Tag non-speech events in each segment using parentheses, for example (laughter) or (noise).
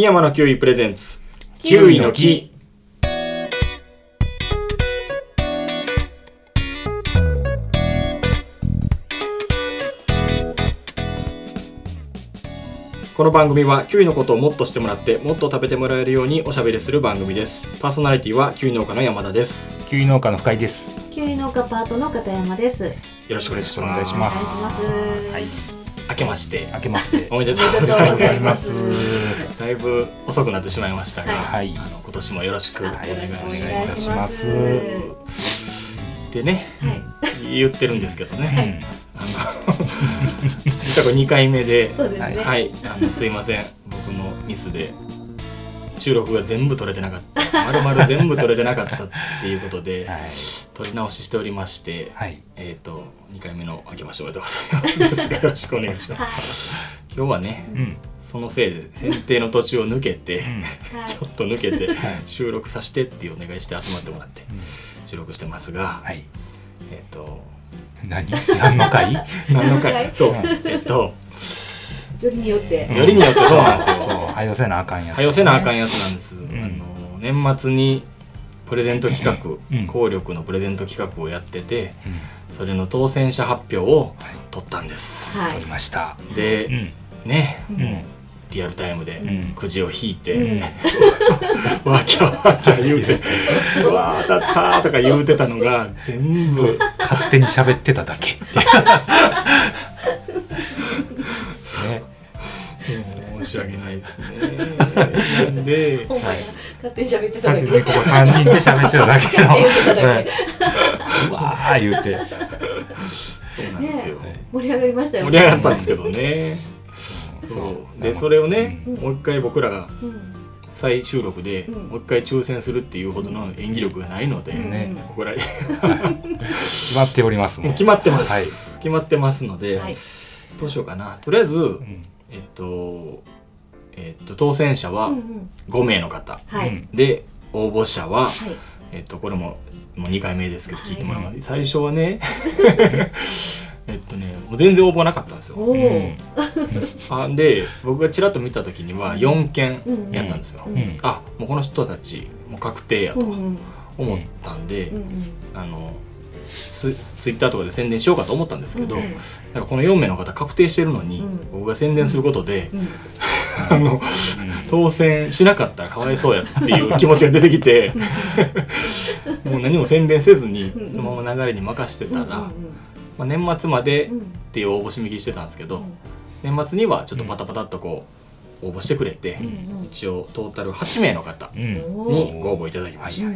深山のキウイプレゼンツキウイの木この番組はキウイのことをもっとしてもらってもっと食べてもらえるようにおしゃべりする番組ですパーソナリティはキウイ農家の山田ですキウイ農家の深井です。キウイ農家パートの片山です。よろしくお願いしお願ますいしまお願いしす。ます。はい。明けまして明けまして。おめでとうございでとうございます。だいぶ遅くなってしまいましたが、はい。あの今年もよろしくお願いいます、お願いします。でねはい。言ってるんですけどうね、ん。あの (laughs) 実はこれ2回目でそうですね。はいあのすいません僕のミスで収録が全部撮れてなかったまるまる全部撮れてなかったっていうことで (laughs) はい。撮り直ししておりまして、はい。えっ、と2回目の明けましておめでとうございます (laughs) よろしくお願いしますはい。今日はねうん。そのせいで剪定の途中を抜けて、(laughs) ちょっと抜けてはい収録させてっていうお願いして集まってもらって収録してますが、はい。えっ、と何？(laughs) 何の回？何の回？そうえっとよりによって。よりによってそうなんですよ。はよせなあかんやつ。はよせなあかんややつなんです、んあの年末にプレゼント企画、うん効力のプレゼント企画をやっててつ。それの当選者発表をはい取ったんです、はい取りました。で、うん。ねううんん。リアルタイムでんくじを引いて、うん (laughs) わきゃわきゃ言うて「うわー当たった」とか言うてたのが全部勝手に喋ってただけって。(laughs) ね。申し訳ないですねなんでほんまや勝手に喋ってただけ。勝手にここ (laughs) 三人で喋ってただけの。勝手に言ってただけうわー言うて。そうなんですよ、ね盛り上がりましたよ。盛り上がったんですけどねそう。でそれをね、うん。もう一回僕らがうん。再収録で、うん。もう一回抽選するっていうほどの演技力がないので、うん。ね。これ (laughs) 決まっております。も決まってます、はい。決まってますので、はい。どうしようかな。とりあえず、うん。えっとえっと当選者はうんうん。5名の方、はい。うん。で応募者は、はい。えっとこれももう2回目ですけど聞いてもらうまで、はい最初はね (laughs) えっとねもう全然応募なかったんですよ。おお。(laughs) あで僕がちらっと見た時には4件やったんですよ、うんうん。あもうこの人たちもう確定やとうんうん。思ったんで、うんうん。あのツツイッターとかで宣伝しようかと思ったんですけど、うんうん。なんかこの4名の方確定してるのに、うん。僕が宣伝することで、うん。(laughs) あの当選しなかったらかわいそうやっていう気持ちが出てきて (laughs) もう何も宣伝せずにうんそのまま流れに任してたら、うんうんまあ、年末までっうん。ていう応募締め切りしてたんですけど、うん。年末にはちょっとパタパタっとこう応募してくれて、一応トータル8名の方うん。にご応募いただきました、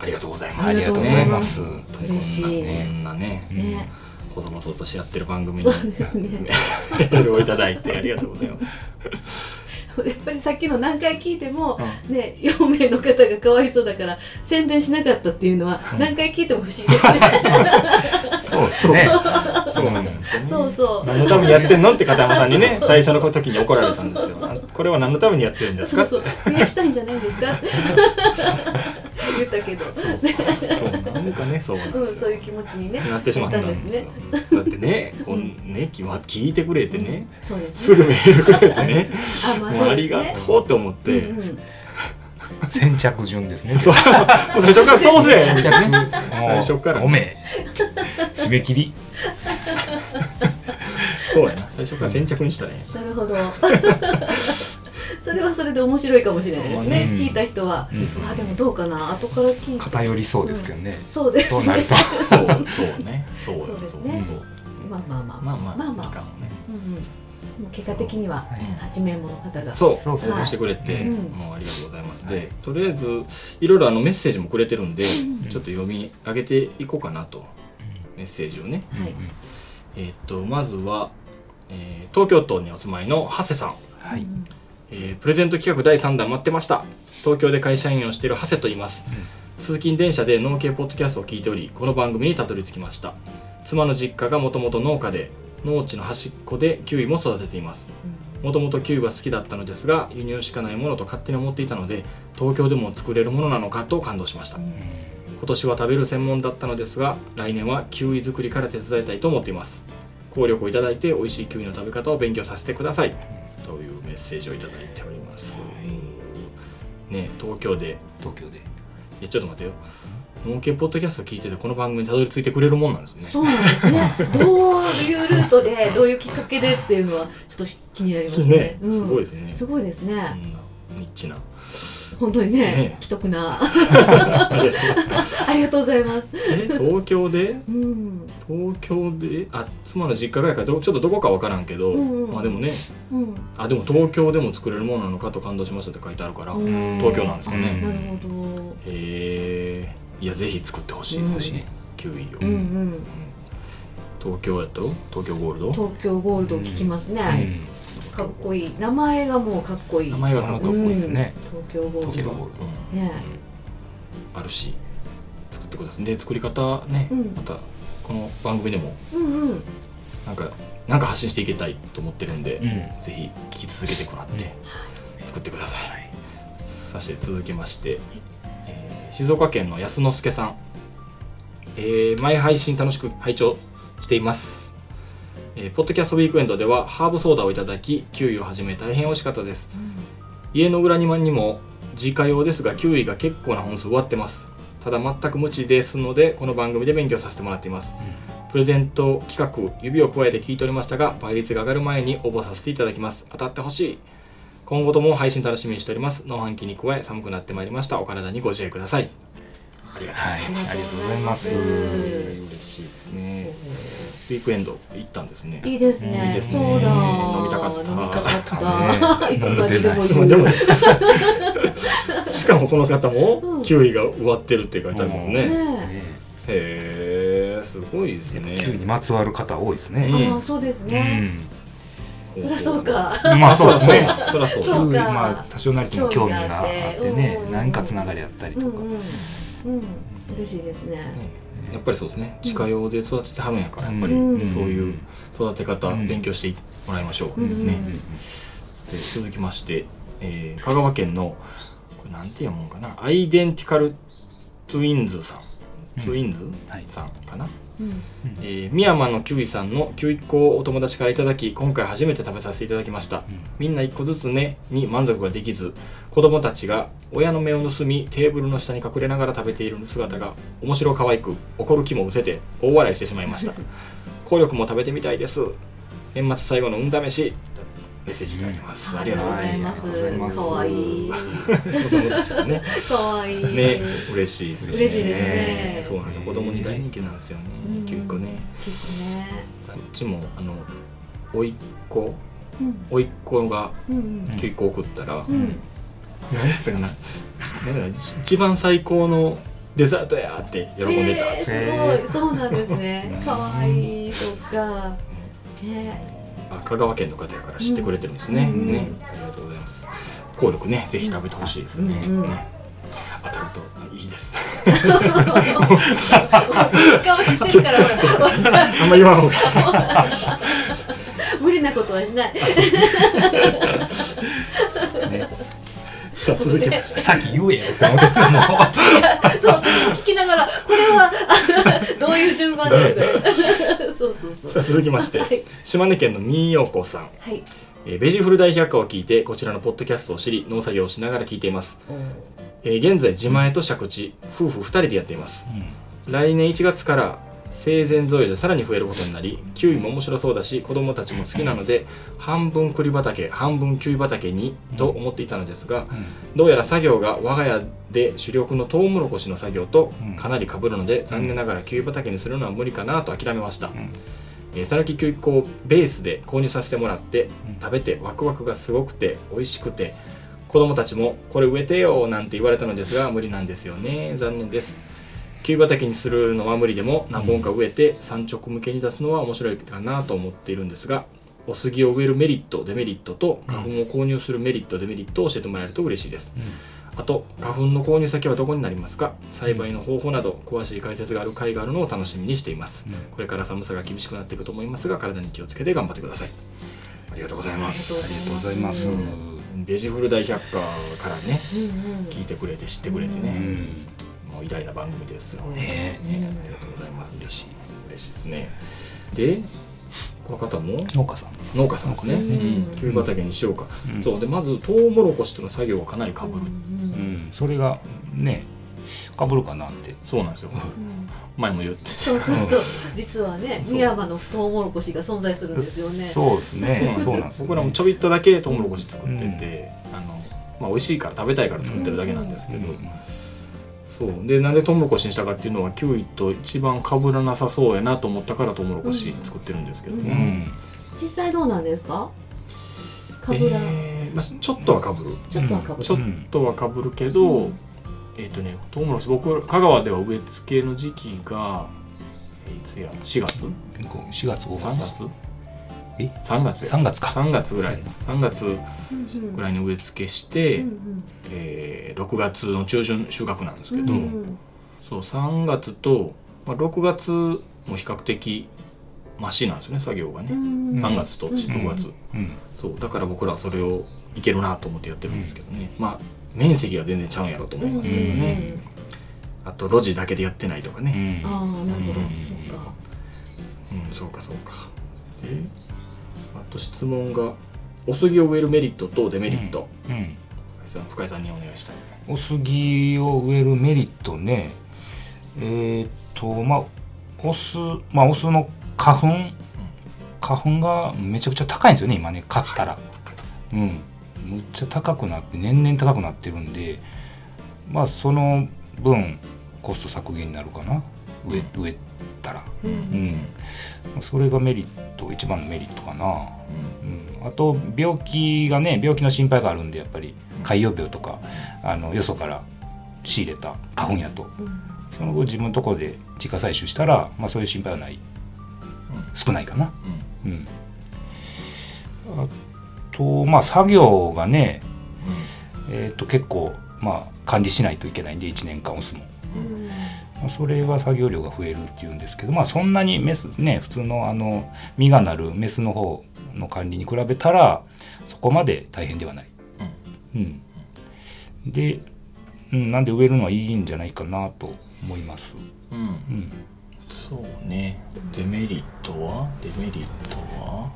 ありがとうございます。ありがとうございます。嬉しい。こんなねうん。ね。細々とし合ってる番組にそうですね。(laughs) メールをいただいてありがとうございます (laughs) やっぱりさっきの何回聞いても、ね、4名の方がかわいそうだから宣伝しなかったっていうのはうん何回聞いても不思議 (laughs) ですね。そうですね。そうなんですよね。そうそう。何のためにやってんのって片山さんにねそうそう。最初の時に怒られたんですよ。そうそう。そうあこれは何のためにやってるんですか？そうそう。増やしたいんじゃないんですか？(laughs) 言ったけど、そうなんかね。そうなんうん、ですよ。そういう気持ちにねなってしまったんですよね。だってねこんね聞いてくれてねそうですすぐメールくれてね (laughs) あ、まあもそううですね。ありがとうって思って。うんうん先着順ですね。(laughs) そう。最初からそうすりゃえ。えんじゃんね。もう最初から。5名。締め切り。(laughs) そうやな。最初から先着にしたらええなるほど。それはそれで面白いかもしれないですね。うん。聞いた人は、うん。あでもどうかな？後から聞いて。偏りそうですけどね。ん。そうですそうなると。そうそうね。そうよそうですね。そうまあまあまあ。まあまあまあまあ。期間をね。うんうん。もう結果的にははい8名もの方が。そう。そうそう応募してくれて、うん。もうありがとうございます、はい。でとりあえずいろいろあのメッセージもくれてるんで、ん。ちょっと読み上げていこうかなと。メッセージをね。はい。えーっとまずは、えー東京都にお住まいの長谷さん、はい。うんえープレゼント企画第3弾待ってました。東京で会社員をしている長谷と言います。通勤電車で農系ポッドキャストを聞いておりこの番組にたどり着きました。妻の実家がもともと農家で農地の端っこでキウイも育てています。もともとキウイは好きだったのですが輸入しかないものと勝手に思っていたので東京でも作れるものなのかと感動しました。うん。今年は食べる専門だったのですが来年はキウイ作りから手伝いたいと思っています。効力をいただいて美味しいキウイの食べ方を勉強させてくださいメッセージをいただいております、ね東京で。東京で。いやちょっと待ってよ。農系ポッドキャスト聞いててこの番組にたどり着いてくれるもんなんですね。そうなんですね。(laughs) どういうルートでどういうきっかけでっていうのはちょっと気になりますね。ねうんすごいですね。すごいですね、ニッチな本当にねね。既得な。(laughs) ありがとう。ございます。え東京で？うん。東京で？あ妻の実家がやかちょっとどこかわからんけど、うんうんまあでもね。うん。あでも東京でも作れるものなのかと感動しましたって書いてあるから、東京なんですかね。なるほど。え。いやぜひ作ってほしいですし、うん。キウイを、うんうん。東京やと東京ゴールド？東京ゴールド聞きますね、うんかっこいい。名前がもうかっこいい。名前がかっこいいかっこいいですね。うん。東京ゴールド東京ゴールうん。ねあるし作ってください。で作り方ね、うん。またこの番組でもうんうん。なんかなんか発信していきたいと思ってるんで、うん。ぜひ聞き続けてもらって作ってください、そして続きまして、えー静岡県の安之助さん、えー前配信楽しく拝聴しています、えーポッドキャストウィークエンドではハーブソーダをいただきキウイをはじめ大変美味しかったです。家の裏庭にも自家用ですがキウイが結構な本数終わってます。ただ全く無知ですのでこの番組で勉強させてもらっています。プレゼント企画指を加えて聞いておりましたが倍率が上がる前に応募させていただきます。当たってほしい。今後とも配信楽しみにしております。農飯期に加え寒くなってまいりました。お体にご自愛くださいありがとうございはいます、ありがとうござい。ますありがとうございます嬉しいですね。ウィークエンド行ったんですね。いいですね。いいですねそうだ。飲みたかった。飲みたかった。ね。(laughs) いつまででもい。でも。(laughs) しかもこの方もうんキウイが終わってるって書いてありますね、へえすごいですね。急にまつわる方多いですね。え。ああ、そうですね。そりゃそうか。うん。まあそうですね。(laughs) そりゃそう。まあ多少なりとも興味があってねうん何かつながりあったりとかうん。嬉しいですね。ねやっぱりそうですね。自家用で育ててはるんやからやっぱり。うん。そういう育て方うん。勉強してもらいましょう、うん。ね。で続きまして、えー香川県のこれなんていうもんかな。アイデンティカルツインズさん、ツインズはい。さんかな、うん。えー、深山のキウイさんのキウイっ子をお友達からいただき今回初めて食べさせていただきました。みんな一個ずつねに満足ができず子供たちが親の目を盗みテーブルの下に隠れながら食べている姿が面白可愛く怒る気も失せて大笑いしてしまいました。(laughs) 効力も食べてみたいです。年末最後の運試しメッセージいただきます、ありがとうございます。はい可愛い。可愛い。ね嬉しいです嬉しいですねそうなんですよ子供に大人気なんですよねうんキウイっ子ねですね。あっちもあの甥っ子うん。甥っ子がうんうんキウイっ子送ったら、うん。何やつかな一番最高のデザートやって喜んでた、えー、すごい。そうなんですね。可愛いとか。ね。あ香川県の方やから知ってくれてるんですね、うん。ね。ありがとうございます。効力ねぜひ食べてほしいですね,、うんね。当たるといいです。顔知ってるからほら。あんま言わんほうが無理なことはしない。さあ続きましてさっき言えよって思ってたもそう聞きながらこれはあどういう順番で続きまして、はい。島根県のみーよこさん、はい。えーベジフル大百科を聞いてこちらのポッドキャストを知り農作業をしながら聞いています、えー現在自前と借地夫婦2人でやっています。う来年1月から生前贈与でさらに増えることになりキウイも面白そうだし子供たちも好きなので半分栗畑半分キウイ畑にと思っていたのですがどうやら作業が我が家で主力のトウモロコシの作業とうん。かなり被るので残念ながらキウイ畑にするのは無理かなと諦めました、んえー、さぬきキウイ粉をベースで購入させてもらってうん。食べてワクワクがすごくて美味しくて子供たちもこれ植えてよなんて言われたのですが (laughs) 無理なんですよね。残念です。キウイ畑にするのは無理でも何本か植えて産直向けに出すのは面白いかなと思っているんですがお杉を植えるメリットデメリットと花粉を購入するメリットデメリットを教えてもらえると嬉しいですあと花粉の購入先はどこになりますか？栽培の方法など詳しい解説がある回があるのを楽しみにしています。これから寒さが厳しくなっていくと思いますが体に気をつけて頑張ってください。ありがとうございまありがとうすございます。うん。ベジフル大百科からねうんうん。聞いてくれて知ってくれてうね、ん。もう偉大な番組ですよ。ねね。ね。ありがとうございます。嬉しい。嬉しいですね。でこの方も？農家さん。農家さんですね、キウイ畑にしようか、うん。そう。でまずトウモロコシとの作業がかなりかぶる、うん。それがねかぶるかなって。そうなんですよ。(laughs) 前も言って。そうそうそう。実はね深山のトウモロコシが存在するんですよね。そうですね。そうなんですよ、ね、僕らもちょびっとだけトウモロコシ作ってて、あのまあ美味しいから食べたいから作ってるだけなんですけど、うんそう。でなんでトウモロコシにしたかっていうのはキウイと一番かぶらなさそうやなと思ったからトウモロコシ作ってるんですけどうね、ん。実際どうなんですか？かぶら、えーまあ、ちょっとはかぶる。ちょっとはかぶる、ちょっとはかぶるけど、うん。えっ、とねトウモロコシ僕香川では植え付けの時期がえーいつや4月4月5 3月月？え？3月や。3月か。3月ぐらい。3月うんうんぐらいに植え付けして、うんえー6月の中旬収穫なんですけど、うんうん。そう3月と、まあ、6月も比較的マシなんですよね作業がね、うん3月とうん6月、うんそうだから僕らはそれをいけるなと思ってやってるんですけどね、まあ面積が全然ちゃうんやろうと思いますけどね、あと路地だけでやってないとかね、ああなるほど、うんそっか。うんそうかそうか。であと質問がお杉を植えるメリットとデメリット、うん。深井さん深井さんにお願いしたい。お杉を植えるメリットね。えーっとまあオスまあオスの花粉。花粉がめちゃくちゃ高いんですよね今ね買ったら。うん。むっちゃ高くなって年々高くなってるんでまあその分コスト削減になるかな。植え植えたら。うん。うん。それがメリット一番のメリットかな。うん、あと病気がね病気の心配があるんでやっぱり海洋病とかあのよそから仕入れた花粉やと。うん。その後自分のところで自家採取したら、まあ、そういう心配はない。少ないかな、うん。うん、あとまあ作業がね、えー、と結構まあ管理しないといけないんで1年間押すもうん。まあそれは作業量が増えるっていうんですけどまあそんなにメスね普通のあの実がなるメスの方の管理に比べたらそこまで大変ではない。うん、で、うん、なんで植えるのはいいんじゃないかなと思います。うん。うん。うん、そうね。デメリットは？デメリットは？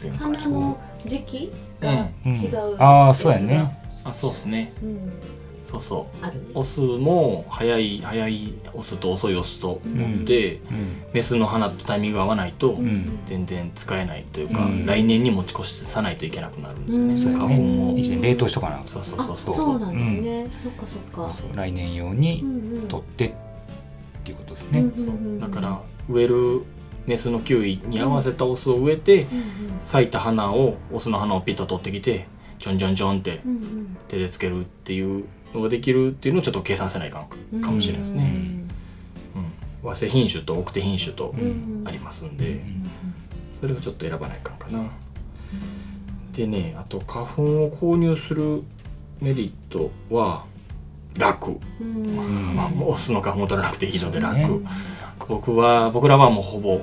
前回。花の時期がうん。違う、ああそうやね。あそうですね。うん、そうそう。ある？オスも早い早いオスと遅いオスと持って、うんメスの花とタイミングが合わないとん。全然使えないというか、うん。来年に持ち越さないといけなくなるんですよね、うん。そうや花粉も、ね。一年冷凍しとかな。そうそうあそうそう。そうなんですね、そっかそっか。そう来年用にうんうん取ってっていうことですね。うんうんうんだから植えるメスのキウイに合わせたオスを植えて、うん。咲いた花をオスの花をピッと取ってきてちょんちょんちょんってうんうん。手でつけるっていうのができるっていうのをちょっと計算せないかんかもしれないですね、うん。和製品種と奥手品種とうん。うんありますんで、うんそれをちょっと選ばないかんかな。でねあと花粉を購入するメリットは楽、うん。うんまあ、もうオスの花粉を取らなくていいので楽、ね。僕は僕らはもうほぼ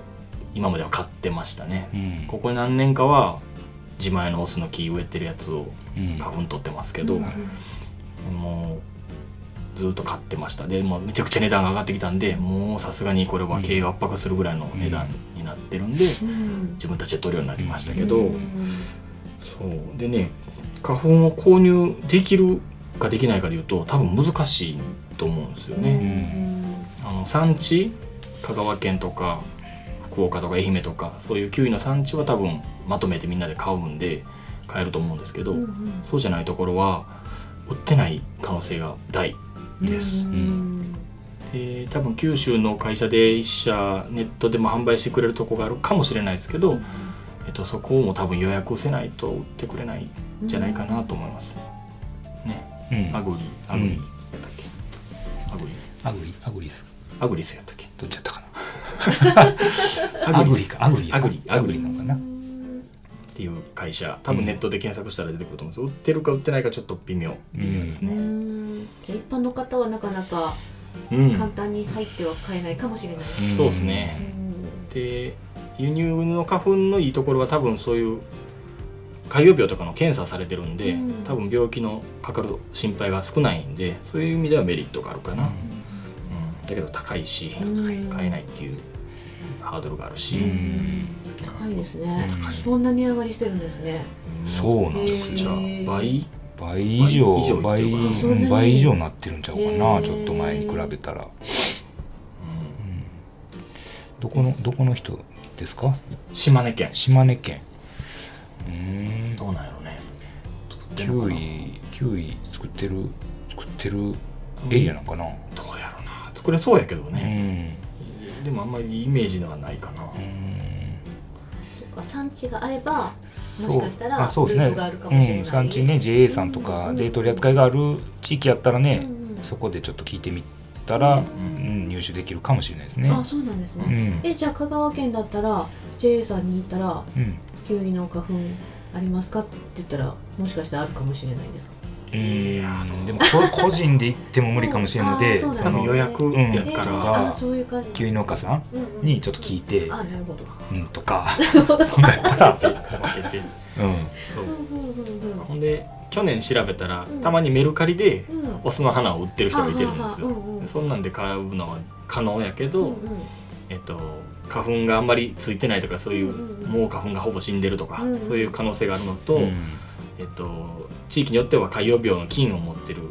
今までは買ってましたね。うん。ここ何年かは自前のオスの木植えてるやつをうん。花粉取ってますけど、うんもうずっと買ってました。でもうめちゃくちゃ値段が上がってきたんでもうさすがにこれは経営を圧迫するぐらいの値段になってるんで、うん。自分たちで取るようになりましたけど、うん。そう。でね花粉を購入できるかできないかでいうと多分難しいと思うんですよね。あの産地香川県とか福岡とか愛媛とかそういうキウイの産地は多分まとめてみんなで買うんで買えると思うんですけど、うんうん。そうじゃないところは売ってない可能性が大です。うん。で多分九州の会社で一社ネットでも販売してくれるとこがあるかもしれないですけど、えっと、そこも多分予約せないと売ってくれないんじゃないかなと思います。ね、うん。アグリアグリやったっけ、アグリ。アグリ。アグリスアグリスやったっけ？どっちやったかな？(laughs) アグリか。アグリやアグリ。アグリ。なのかな？っていう会社多分ネットで検索したら出てくると思うんです売ってるか売ってないかちょっと微妙。微妙ですうね、ん。じゃあ一般の方はなかなかうん。簡単に入っては買えないかもしれない。そうですね。うん。で輸入の花粉のいいところは多分そういう海洋病とかの検査されてるんで、うん。多分病気のかかる心配が少ないんでそういう意味ではメリットがあるかな、うん。だけど高いしうん。買えないっていうハードルがあるし、うん高いですね。そんなに値上がりしてるんですね。うんそうなんですじゃあ倍？倍以上倍以上倍以上になってるんちゃうかへなー。ちょっと前に比べたら。どこのどこの人ですか？島根県。島根県。うーん。どうなんやろね。キウイキウイ作ってる作ってるエリアなんかな？どうやろな。作れそうやけどうね、ん。でもあんまりイメージではないかな、うんか産地があればもしかしたらルートがあるかもしれない。うん、産地ね JA さんとかで取り扱いがある地域やったらね、うんうんそこでちょっと聞いてみたら、ううん。入手できるかもしれないですね。あそうなんですうね、ん。えじゃあ香川県だったら JA さんに行ったらうん。キウイの花粉ありますかって言ったらもしかしたらあるかもしれないですか？いやーでもこ個人で行っても無理かもしれないので、うん多分予約うん。やえから、があそういう感じ。キウイ農家さんうんうん。にちょっと聞いて、うん、とか、(laughs) そんなんやったら、分けてう。ほんで去年調べたら、うん。たまにメルカリでうん。オスの花を売ってる人がいてるんですよ、そんなんで買うのは可能やけど、うんうん。えっと、花粉があんまりついてないとかそういう、うんうんうん。もう花粉がほぼ死んでるとか、うんうん。そういう可能性があるのと、うんえっと、地域によっては海洋病の菌を持ってる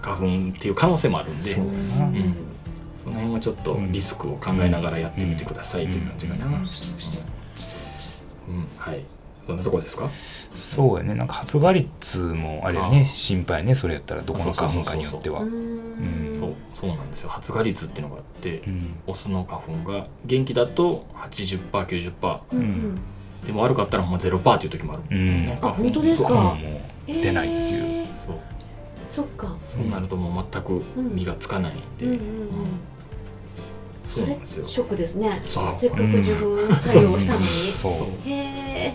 花粉っていう可能性もあるんでそそうな。うん。の辺はちょっとリスクを考えながらやってみてくださいっていう感じかな、うん。うん。はい。どんなとこですか？そうやね、なんか発芽率もあれやあね、心配ね、それやったらどこの花粉かによっては。そうそうなんですよ。発芽率っていうのがあって、うん。オスの花粉が元気だと 80%90% うん。うんでも悪かったらもう0%っていう時もある、うん。ねあ本当ですか？花粉も出ないっていう。えー。そう。そっか。そうなるともう全く実がつかないんで、うんうん。うん。そそうれショックですね。そう。せっかく受粉作業をしたのに。そう。へえ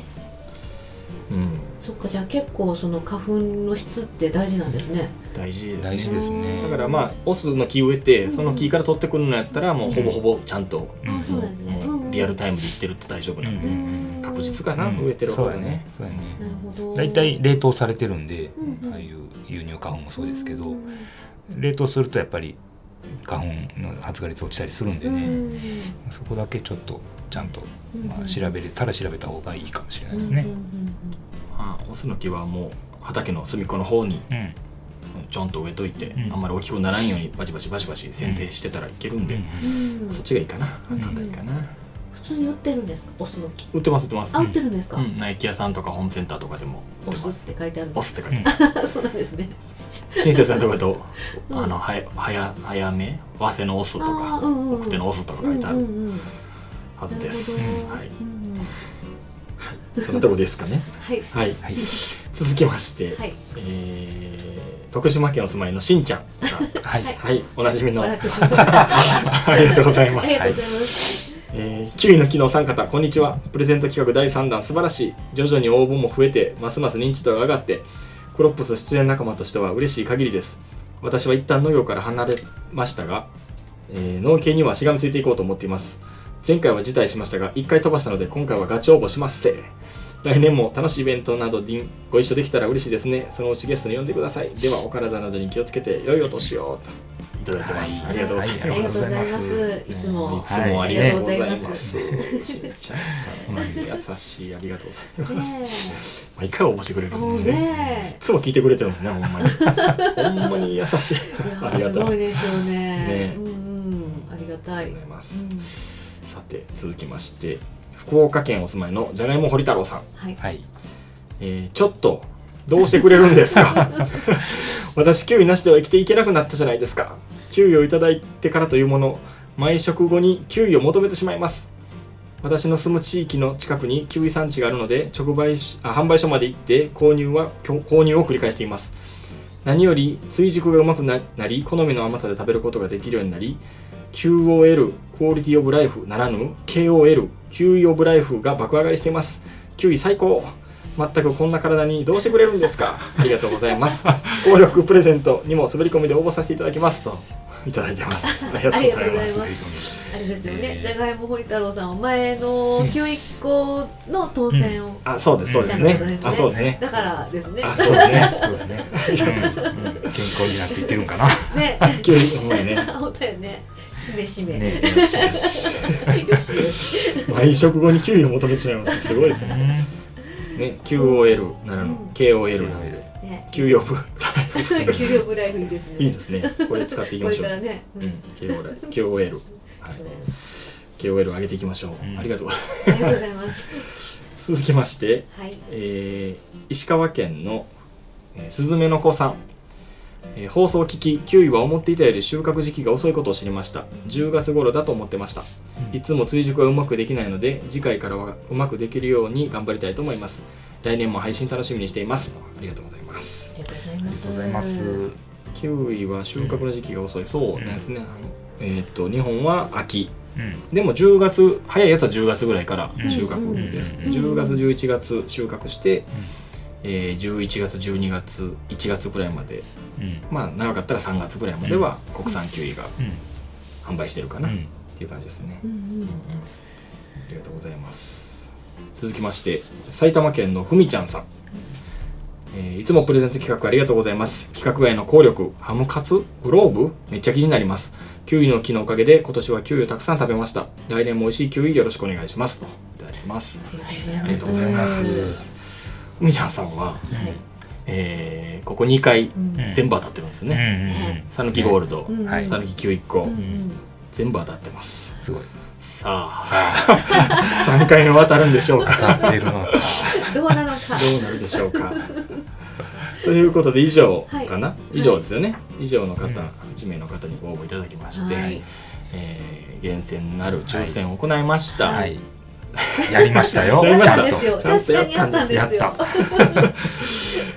うん、そっかじゃあ結構その花粉の質って大事なんですね。大事ですね。大事ですね。だからまあオスの木植えてその木から取ってくるのやったらもうほぼほぼちゃんと、うんあそうですね。もうリアルタイムでいってると大丈夫なんで、うん確実かな、うん。植えてる方がね。そうやね。そうやね。なるほど。大体冷凍されてるんで、うんうん。ああいう輸入花粉もそうですけど、うん冷凍するとやっぱり花粉の発芽率落ちたりするんでね、うんそこだけちょっとちゃんと、うんまあ、調べれたら調べた方がいいかもしれないですね。うん。うんまあ、オスの木はもう畑の隅っこの方にうん。ちょんと植えといて、うん。あんまり大きくならんようにバチバチバチバチ剪定してたらいけるんで、うんうんそっちがいいかなうん簡単いいかな、普通に売ってるんですかオスの木売ってます売ってますあ売ってるんですかうん、ナイキ屋さんとかホームセンターとかでも売オスっって書いてあるんオスって書いてある、そうなんですね親切なところと、うんあのはや早早め早せのオスとか、奥手のオスとか書いてあるはずです、はいうんそのとこですかね。はい。はい。はい、続きまして、はい。えー徳島県お住まいのしんちゃんはい。はい。おなじみの。(laughs) ありがとうございます。りがとうございます。えー、キウイの木のお三方こんにちは。プレゼント企画第3弾素晴らしい。徐々に応募も増えてますます認知度が上がってクロップス出演仲間としては嬉しい限りです。私は一旦農業から離れましたが、えー農系にはしがみついていこうと思っています前回は辞退しましたが1回飛ばしたので今回はガチ応募しますせ。来年も楽しいイベントなどにご一緒できたら嬉しいですね。そのうちゲストに呼んでください。ではお体などに気をつけて良いお年をと。いただいてます、はい。ありがとうございます、ありがとうございます。いつも。い。つもありがとうございはいます。しんちゃんさん、優しい、ありがとうございます。ね毎回応募してくれるんですね。ねいつも聞いてくれてるんですね、ほんまに。ほんまに優しい。いありがとうございやすごいですよねねうんうん。ありがたい。ます。うんさて、続きまして、福岡県お住まいのじゃがいも堀太郎さん。はいはい、えーちょっと、どうしてくれるんですか？(laughs) 私、キウイなしでは生きていけなくなったじゃないですか。キウイをいただいてからというもの、毎食後にキウイを求めてしまいます。私の住む地域の近くにキウイ産地があるので直売しあ販売所まで行って購入は購入を繰り返しています何より追熟がうまくななり好みの甘さで食べることができるようになり QOL クオリティオブライフならぬ KOL キウイオブライフが爆上がりしています。キウイ最高。全くこんな体にどうしてくれるんですか。ありがとうございます。(laughs) 協力プレゼントにも滑り込みで応募させていただきますといただいてます。ありがとうございます。ありがとうございます。あれですよねえー。じゃがいも堀太郎さんは前のキウイっ子の当選をあそうですそうですね。うんあそうですね。だからですね。あそうですね。そうですね、うんうん。健康になっていってるんかな。ね。(laughs) キウイほんまやね。(laughs) 本当やねしめしめ、ねよしよし。よしよし毎食後にキウイを求めてしまいます。すごいですね。うんね QOL ならぬうん。KOL ね。給与部給料ブライフいいですね。いいですね。これ使っていきこれましょう。からね、ううん KOL KOL はい。KOL 上げていきましょう、うん。ありがとう。ありがとうございます。(laughs) 続きまして、はい。えー石川県の、えー、スズメの子さん、えー放送を聞きキウイは思っていたより収穫時期が遅いことを知りました。10月頃だと思ってました。いつも追熟はうまくできないので次回からはうまくできるように頑張りたいと思います。来年も配信楽しみにしています。ありがとうございます。ありがとうございます。キウイは収穫の時期が遅い、そうなんですね、えーっと日本は秋。うん。でも10月早いやつは10月ぐらいからうん収穫です、うん。10月11月収穫して、えー11月12月1月ぐらいまで。うん。まあ長かったら3月ぐらいまでは国産キウイがうん。販売してるかな、っうん。ていう感じですね、うんううんうん。んありがとうございます。続きまして埼玉県のふみちゃんさん、えーいつもプレゼント企画ありがとうございます。企画外の効力ハムカツグローブ？めっちゃ気になります。キウイの木のおかげで今年はキウイをたくさん食べました。来年も美味しいキウイよろしくお願いします。といただきます。あありがとうございますふみちゃんさんは、えーここ2回全部当たってるんですよね讃岐、ゴールド讃岐キウイ1個、うん全部当たってます。すごい。さあ。さあ。(laughs) 3回目は当たるんでしょうか。当たってるのか。(laughs) どうなのか。どうなるでしょうか。ということで以上かな、い。以上ですよね、以上の方、うん。8名の方にご応募いただきまして、はい。えー厳選なる抽選を行いました、はい (laughs) やりましたよ。(laughs) やりました。ちゃんと。ですよ。ちゃんと確かにやったんですよ。やっ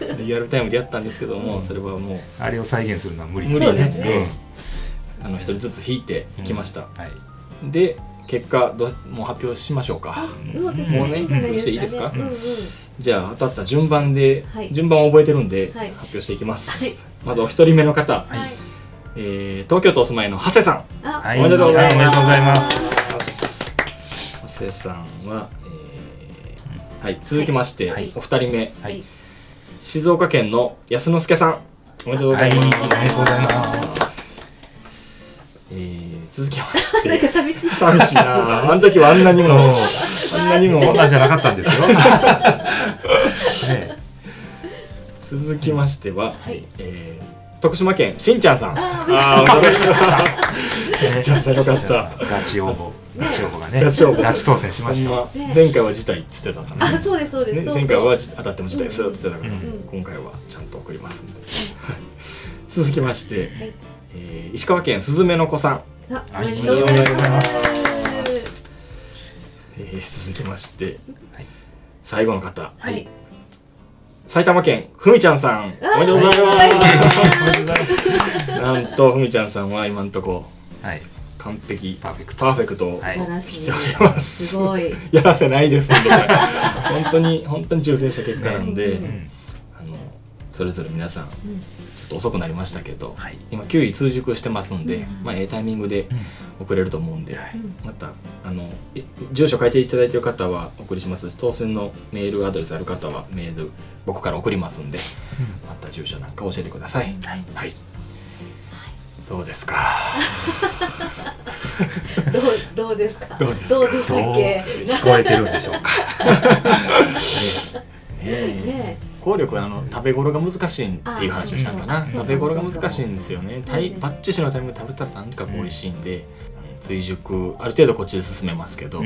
た。(laughs) リアルタイムでやったんですけども、うん。それはもう。あれを再現するのは無理ですね。あの一人ずつ引いていきました、はい。で結果どうもう発表しましょうか。もうね。ねいいんじゃないいいですか？うんうん。じゃあ当たった順番で、はい。順番を覚えてるんで、はい。発表していきます、はい。まずお一人目の方、はい。えー東京都お住まいの長谷さん。あはいおめでとうございますおめでとうございます長谷さんは、えーはい、続きまして、はい。お二人目。はい。静岡県の安之助さん。おめでとうござはいいます、おめでとうございます。えー続きましなんかて寂しい。寂しいなあの時はあんなにもあんなにも。こんなんじゃなかったんですよ。ね続きましては、はい。えー徳島県しんちゃんさん。ああちゃんさんよかった。ガチ応募。ガチ応募がね。ガチ応募。ガチ当選しました。前回は辞退って言ってたからあそうですそうです。前回は当たっても辞退するって言ってたから、うん。今回はちゃんと送りますんで、(laughs) 続きまして、石川県すずめの子さん、あはいおめでとうございます。えー続きまして、はい。最後の方。はい。埼玉県ふみちゃんさん。あーおめでとうございます、はいおめでとうございます。(laughs) なんとふみちゃんさんは今んとこはい。完璧。パーフェクト。パーフェクトしております。すごい。やらせないですんで (laughs) 本当に本当に抽選した結果なんで、ね。うん。あのそれぞれ皆さんちょっと遅くなりましたけど、はい。今9位通熟してますんで、うん。まあええタイミングでうん。送れると思うんで、はい。うんまたあのえ住所書いていただいている方はお送りします。し当選のメールアドレスある方はメール僕から送りますんでまた住所なんか教えてください、はい。はいどうですか？(laughs) どうどうですか？どうですか？どうでしたっけ？聞こえてるんでしょうか？(laughs) ねえ。ね効力はあの食べ頃が難しいっていう話したんかな？食べ頃が難しいんですよね。そうタイですバッチシのタイミングで食べたらなんか美味しいんで、追熟ある程度こっちで進めますけど、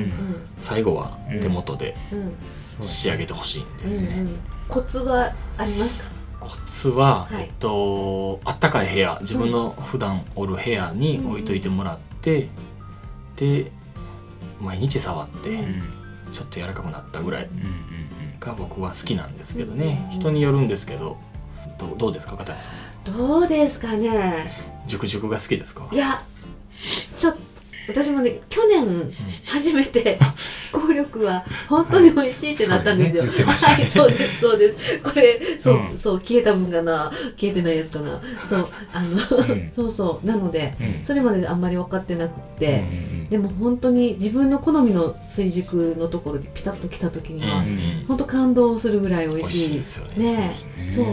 最後は手元でうん。仕上げてほしいんですね、コツはありますか？コツは、はい。えっとあったかい部屋自分の普段おる部屋に置いといてもらって、で毎日触って、うん。うんちょっと柔らかくなったぐらいうんうん。が僕は好きなんですけどね、うん。人によるんですけどどうどうですか片山さん？どうですかね。熟熟が好きですか？いやちょっ私もね去年初めて効力は本当に美味しいってなったんですよ。そうだね。ね。はい、そうですそうです。これそう、うん。そう消えた分かな？消えてないやつかな？そうあの、うん。そうそう。なので、うん。それまであんまり分かってなくって。でも本当に自分の好みの追熟のところでピタッと来た時には、本当感動するぐらい美美味し味しいいですよねね。そう。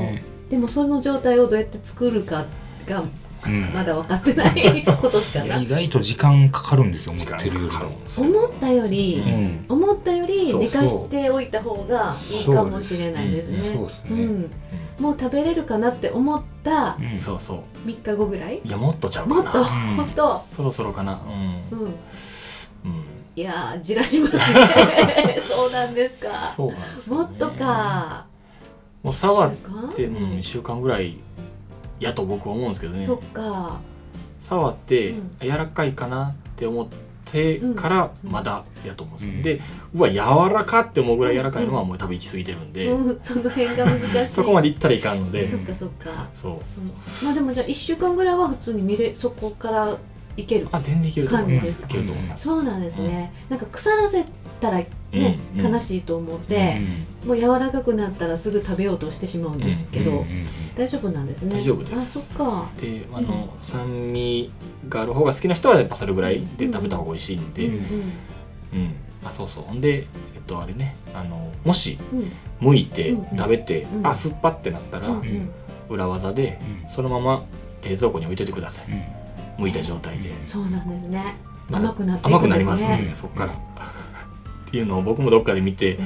でもその状態をどうやって作るかがうん。まだ分かってない (laughs) ことしかな意外と時間かかるんですよ思ってるより思ったより、うん。思ったより寝かしておいた方がいいかもしれないですね。もう食べれるかなって思ったうん。そうそう。3日後ぐらい？いやもっとちゃうもっと。かなもっとそろそろかな。うん。うん。うん。いやーじらしますね。(laughs) そうなんですか。そうなんですよね。もっとか。もう触っ一週間？て、うん、1週間ぐらいやと僕は思うんですけどね。そっか。触って、うん。柔らかいかなって思ってからまだやと思うんですよ、うん。でうわ柔らかって思うぐらい柔らかいのはもう多分行き過ぎてるんで、うん (laughs) その辺が難しい。(laughs) そこまで行ったらいかんので。そっかそっか。そう。まあでもじゃあ1週間ぐらいは普通に見れそこからいけるあ全然いけると思いま感じですすいけると思います。そうなんですね、なんか腐らせたらね、うんうん。悲しいと思って、もう柔らかくなったらすぐ食べようとしてしまうんですけど、うんうん大丈夫なんですね？大丈夫です。あそっか。であの、酸味がある方が好きな人はやっぱそれぐらいで食べた方が美味しいんで、うんんううん。あそうそう。ほんでえっとあれねあのもしうん。剥いてうん食べて、うん。あ酸っぱってなったら、うんうん。裏技でうん。そのまま冷蔵庫に置いといてください。うん。剥いた状態で、そうなんですね。甘くなっていくんですね。甘くなりますんで、そっからっていうのを僕もどっかで見て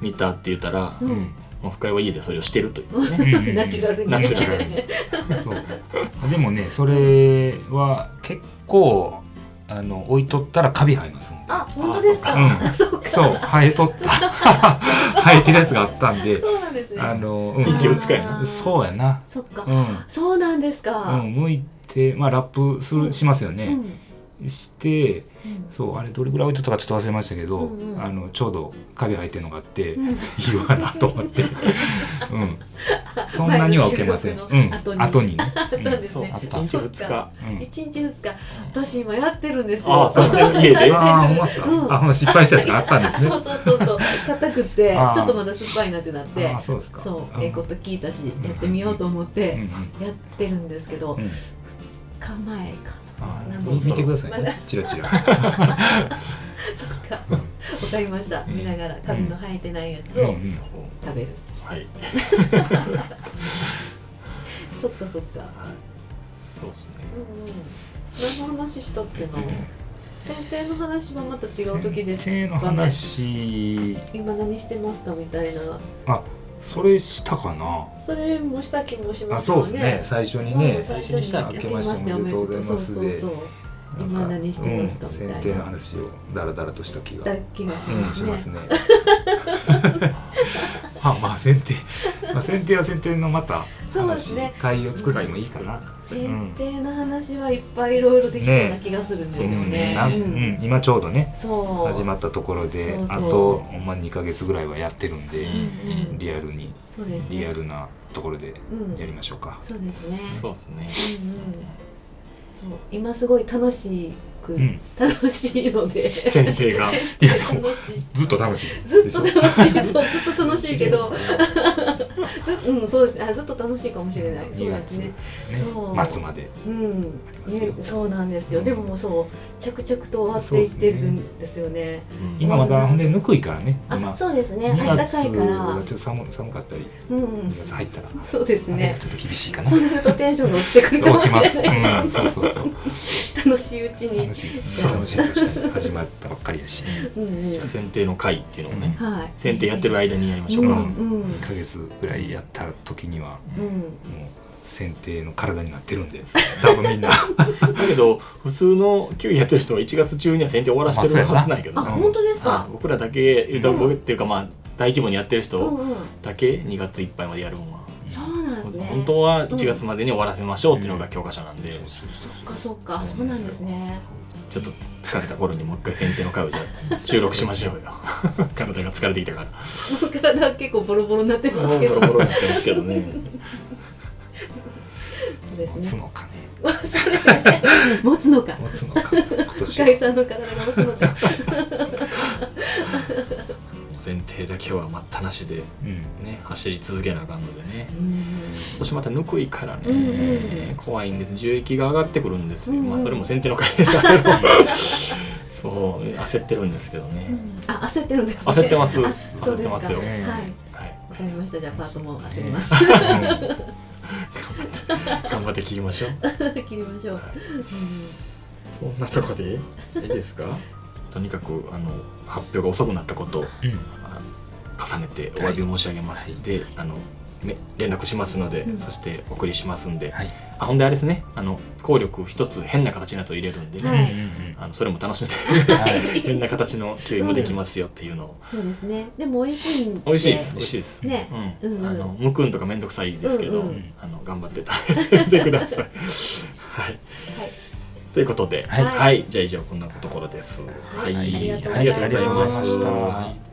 見たって言ったら、うん。うんもう深井は家でそれをしてるという。ねうんナチュラルにナチュラルねそうでもねそれは結構あの置いとったらカビ生えますあ本当ですか？ああそうか。そう生えとった。(laughs) 生えてるやつがあったんで。そうなんですね。あの、うん。そうやな。そっか。うん。そうなんですか。うん、剥いて、まあ、ラップするしますよね、うん。してうんそうあれどれぐらい置いとったかちょっと忘れましたけど、うんうんあのちょうどカビ生えてるのがあって、うん。いいわなと思って、(laughs) うん、そんなには置けません、うん、後にね、あったん。ですそうね1日2日。うん。一日二日。私今やってるんですよ。ああそう。(laughs) 家で。ああほんまっすか、うん。あほんま失敗したやつがあったんですね。そうそうそうそう。硬くてちょっとまだ酸っぱいなってなって。ああそうですか。そううん。ええこと聞いたしやってみようと思ってやってるんですけどうん2日前かあな見見てくださいまだ。ねチラチラ。(laughs) そっか。わかりました。うん。見ながらカビの生えてないやつを食べる。はい。そっかそっか。そうですね。うんうん。何の話したっけな？(laughs) 剪定の話はまた違う時です剪定の話。今何してますかみたいな。あそれしたかな。それもした気もしまあすよね。そうですね。最初にうんね最初にした明けましておめでとうございます。そうそう。そうそう。今何してますか？みたいな。うん剪定の話をダラダラとした気が。した気がしうんますね。しますね。(laughs) (laughs) あまあ剪定まあ剪定は剪定のまた話そうですね。会を作ってもいいかな。剪定の話はいっぱいいろいろできそうな気がするんですようんね。ううん。ん。今ちょうどねそう。始まったところでそうそう。あとほんま2か月ぐらいはやってるんでうんうん。リアルにそうですね。リアルなところでうんやりましょうか。そうですね。そうですね。うんうん。そう。今すごい楽しく、うん。楽しいので。剪定が。(laughs) いやでもずっと楽しいずっと楽しい。そうずっと楽しいけど。(laughs) (laughs) ずうんそうです。ねあずっと楽しいかもしれない。そう2月ですね。ね。そう。末まで。うん。ね、そうなんですよ、うん。でももうそう着々と終わっていってるんですよね。うん。今まだほんでぬくいからね。今。あそうですね。2あった月かいから。がちょっと寒寒かったり。うん2月入ったら。そうですね。ちょっと厳しいかな。そうなるとテンションが落ちてくるかもし落ちます。れない、うん。そうそうそう。楽しいうちに楽しい楽しい確かに始まったばっかりやし。うんうん。じゃあ剪定の会っていうのをねはい。剪定やってる間にやりましょううんか、うん。1ヶ月ぐらいやった時にはうん。もう剪定の体になってるんで多分みんな。(laughs) だけど普通の球技やってる人は1月中には剪定終わらせてるはずないけどあね、本当ですか？はい僕らだけ言うと僕っていうかまあ大規模にやってるうん人うんだけ2月いっぱいまでやるんは。そうなんですね。本当は1月までに終わらせましょうっていうのが教科書なんで、そっかそっか。そうなんですねちょっと疲れた頃にもう一回剪定の会をじゃあ収録しましょうよ。(laughs) 体が疲れてきたから。体結構ボロボロになってますボけど。ロボロになってますけどね。持つねのかね。持つのか。持つのか。(laughs) 今年の体が持つのか剪定だけは待ったなしでうん。ね走り続けなあかんのでね。うん。今年またぬくいからね、うんうん怖いんです。樹液が上がってくるんですよ、うんうんまあそれも剪定の会社のそう焦ってるんですけどね、あ焦ってるんですね。焦ってます。焦ってますよ。はい。ねはい。わかりました。じゃあパートも焦ります。(laughs) 頑張って頑張ってで切りましょう。(laughs) 切りましょう、はい。うん。そんなとこで？いいですか？とにかくあの発表が遅くなったことをうん。あ重ねてお詫び申し上げます、はい。であのめ連絡しますので、うん。そしてお送りしますんで、はい。あほんであれですねあの効力一つ変な形のやつを入れるんでね、はいあのそれも楽しんではい。(laughs) 変な形のキウイもできますよっていうのを、そうですね。でも美味しい美味しいです。美味しいです、ね。うん。うんうん。あのむくんとかめんどくさいですけど、うんうんあの頑張って食べてください。はいということで、はい。はい、じゃあ以上こんなところです。はい。はい。ありがとうございました